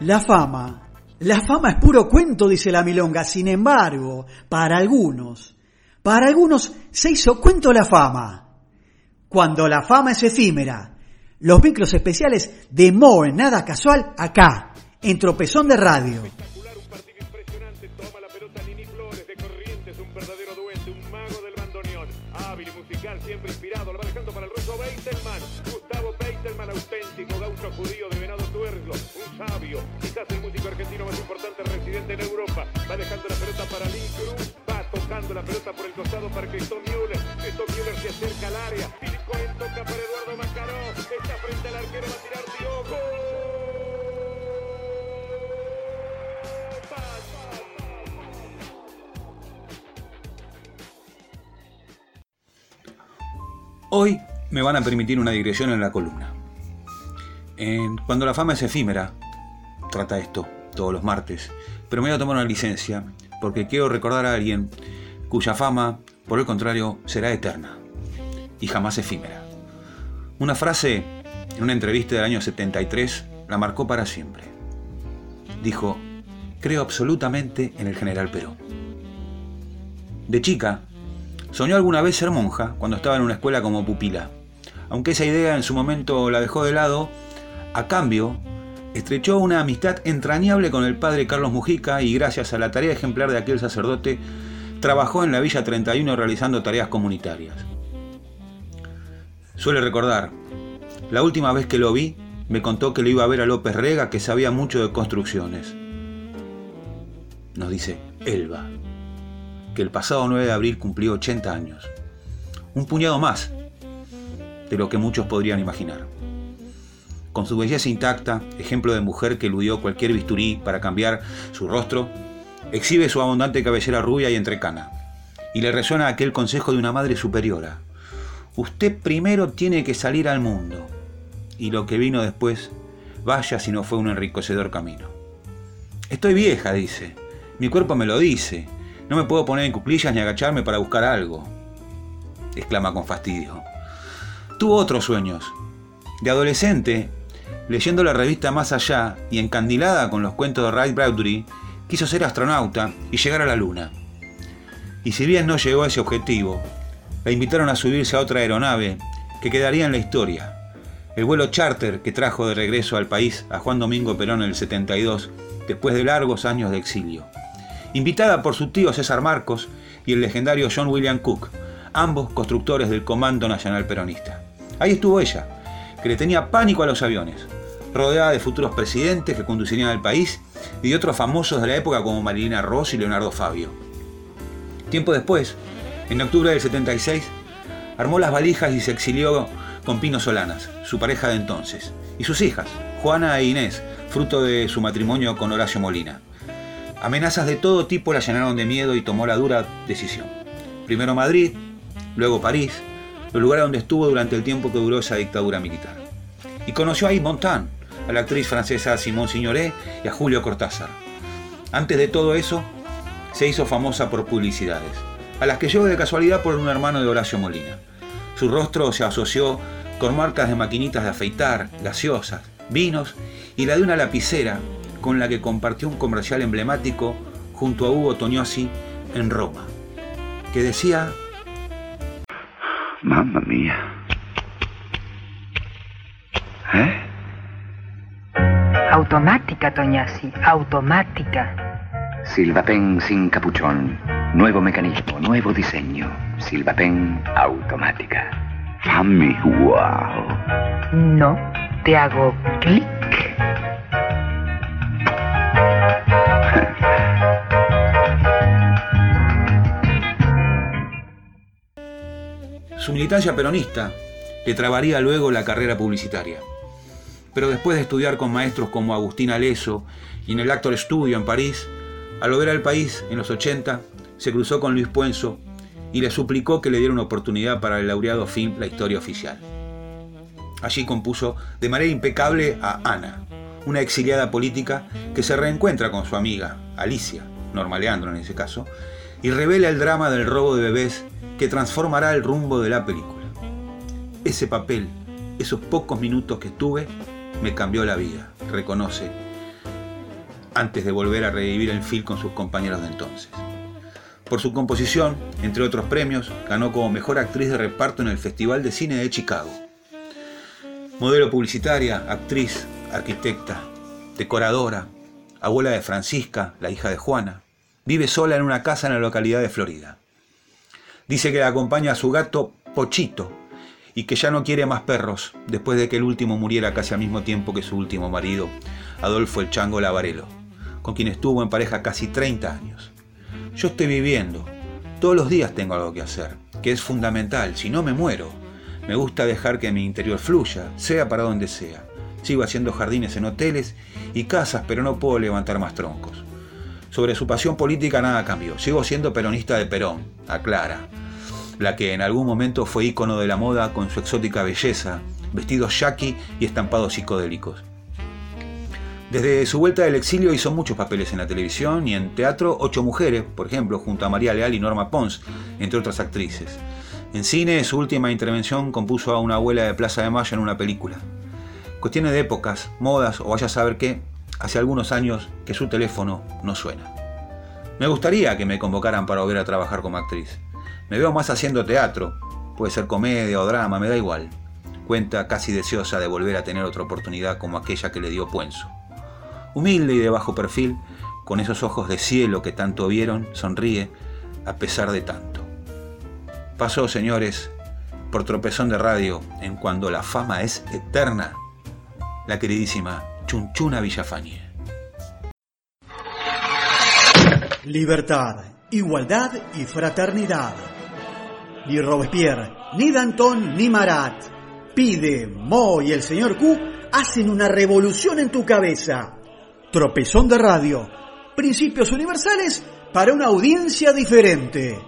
La fama. La fama es puro cuento, dice la milonga. Sin embargo, para algunos, para algunos se hizo cuento la fama. Cuando la fama es efímera. Los micros especiales de Moe, nada casual, acá, en Tropezón de Radio. siempre inspirado, lo va dejando para el ruso Beitelman. Gustavo Beitelman, auténtico gaucho judío Christoph Müller. Christoph Müller se acerca al área. Philip Cohen toca para Eduardo Macaró, está frente al arquero, va a tirar Diogo. Hoy me van a permitir una digresión en la columna. cuando la fama es efímera, trata esto todos los martes, pero me voy a tomar una licencia porque quiero recordar a alguien cuya fama, por el contrario, será eterna y jamás efímera. Una frase en una entrevista del año 73 la marcó para siempre. Dijo, creo absolutamente en el general Perón. De chica, Soñó alguna vez ser monja cuando estaba en una escuela como pupila. Aunque esa idea en su momento la dejó de lado, a cambio, estrechó una amistad entrañable con el padre Carlos Mujica y gracias a la tarea ejemplar de aquel sacerdote, trabajó en la Villa 31 realizando tareas comunitarias. Suele recordar, la última vez que lo vi, me contó que lo iba a ver a López Rega, que sabía mucho de construcciones. Nos dice Elba que el pasado 9 de abril cumplió 80 años. Un puñado más de lo que muchos podrían imaginar. Con su belleza intacta, ejemplo de mujer que eludió cualquier bisturí para cambiar su rostro, exhibe su abundante cabellera rubia y entrecana, y le resuena aquel consejo de una madre superiora. Usted primero tiene que salir al mundo, y lo que vino después, vaya si no fue un enriquecedor camino. Estoy vieja, dice, mi cuerpo me lo dice, no me puedo poner en cuclillas ni agacharme para buscar algo, exclama con fastidio. Tuvo otros sueños. De adolescente, leyendo la revista Más Allá y encandilada con los cuentos de Ray Bradbury, quiso ser astronauta y llegar a la Luna. Y si bien no llegó a ese objetivo, la invitaron a subirse a otra aeronave que quedaría en la historia. El vuelo charter que trajo de regreso al país a Juan Domingo Perón en el 72, después de largos años de exilio invitada por su tío César Marcos y el legendario John William Cook, ambos constructores del Comando Nacional Peronista. Ahí estuvo ella, que le tenía pánico a los aviones, rodeada de futuros presidentes que conducirían al país y de otros famosos de la época como Marilina Ross y Leonardo Fabio. Tiempo después, en octubre del 76, armó las valijas y se exilió con Pino Solanas, su pareja de entonces, y sus hijas, Juana e Inés, fruto de su matrimonio con Horacio Molina. Amenazas de todo tipo la llenaron de miedo y tomó la dura decisión. Primero Madrid, luego París, los lugares donde estuvo durante el tiempo que duró esa dictadura militar. Y conoció a Yves Montand, a la actriz francesa Simone Signoret y a Julio Cortázar. Antes de todo eso, se hizo famosa por publicidades, a las que llegó de casualidad por un hermano de Horacio Molina. Su rostro se asoció con marcas de maquinitas de afeitar, gaseosas, vinos y la de una lapicera con la que compartió un comercial emblemático junto a Hugo Tognozzi en Roma, que decía... Mamma mía. ¿Eh? Automática, Tognazzi, automática. Silvapen sin capuchón. Nuevo mecanismo, nuevo diseño. Silvapen automática. Fammi wow. No, te hago clic Su militancia peronista le trabaría luego la carrera publicitaria. Pero después de estudiar con maestros como Agustín Aleso y en el Actor Studio en París, al volver al país en los 80, se cruzó con Luis Puenzo y le suplicó que le diera una oportunidad para el laureado film La historia oficial. Allí compuso de manera impecable a Ana, una exiliada política que se reencuentra con su amiga, Alicia, Norma Leandro en ese caso, y revela el drama del robo de bebés que transformará el rumbo de la película. Ese papel, esos pocos minutos que tuve, me cambió la vida, reconoce antes de volver a revivir el film con sus compañeros de entonces. Por su composición, entre otros premios, ganó como mejor actriz de reparto en el Festival de Cine de Chicago. Modelo publicitaria, actriz, arquitecta, decoradora, abuela de Francisca, la hija de Juana, vive sola en una casa en la localidad de Florida. Dice que la acompaña a su gato Pochito y que ya no quiere más perros después de que el último muriera casi al mismo tiempo que su último marido, Adolfo el Chango Lavarelo, con quien estuvo en pareja casi 30 años. Yo estoy viviendo, todos los días tengo algo que hacer, que es fundamental, si no me muero. Me gusta dejar que mi interior fluya, sea para donde sea. Sigo haciendo jardines en hoteles y casas, pero no puedo levantar más troncos. Sobre su pasión política nada cambió. Sigo siendo peronista de Perón, aclara. La que en algún momento fue ícono de la moda con su exótica belleza, vestidos yaqui y estampados psicodélicos. Desde su vuelta del exilio hizo muchos papeles en la televisión y en teatro, Ocho Mujeres, por ejemplo, junto a María Leal y Norma Pons, entre otras actrices. En cine, su última intervención compuso a una abuela de Plaza de Mayo en una película. Cuestiones de épocas, modas o vaya a saber qué, hace algunos años que su teléfono no suena. Me gustaría que me convocaran para volver a trabajar como actriz. Me veo más haciendo teatro, puede ser comedia o drama, me da igual. Cuenta casi deseosa de volver a tener otra oportunidad como aquella que le dio Puenzo. Humilde y de bajo perfil, con esos ojos de cielo que tanto vieron, sonríe a pesar de tanto. Pasó, señores, por tropezón de radio en Cuando la fama es eterna la queridísima Chunchuna Villafañe. Libertad, igualdad y fraternidad. Ni Robespierre, ni Danton, ni Marat. Pide, Mo y el señor Q hacen una revolución en tu cabeza. Tropezón de radio. Principios universales para una audiencia diferente.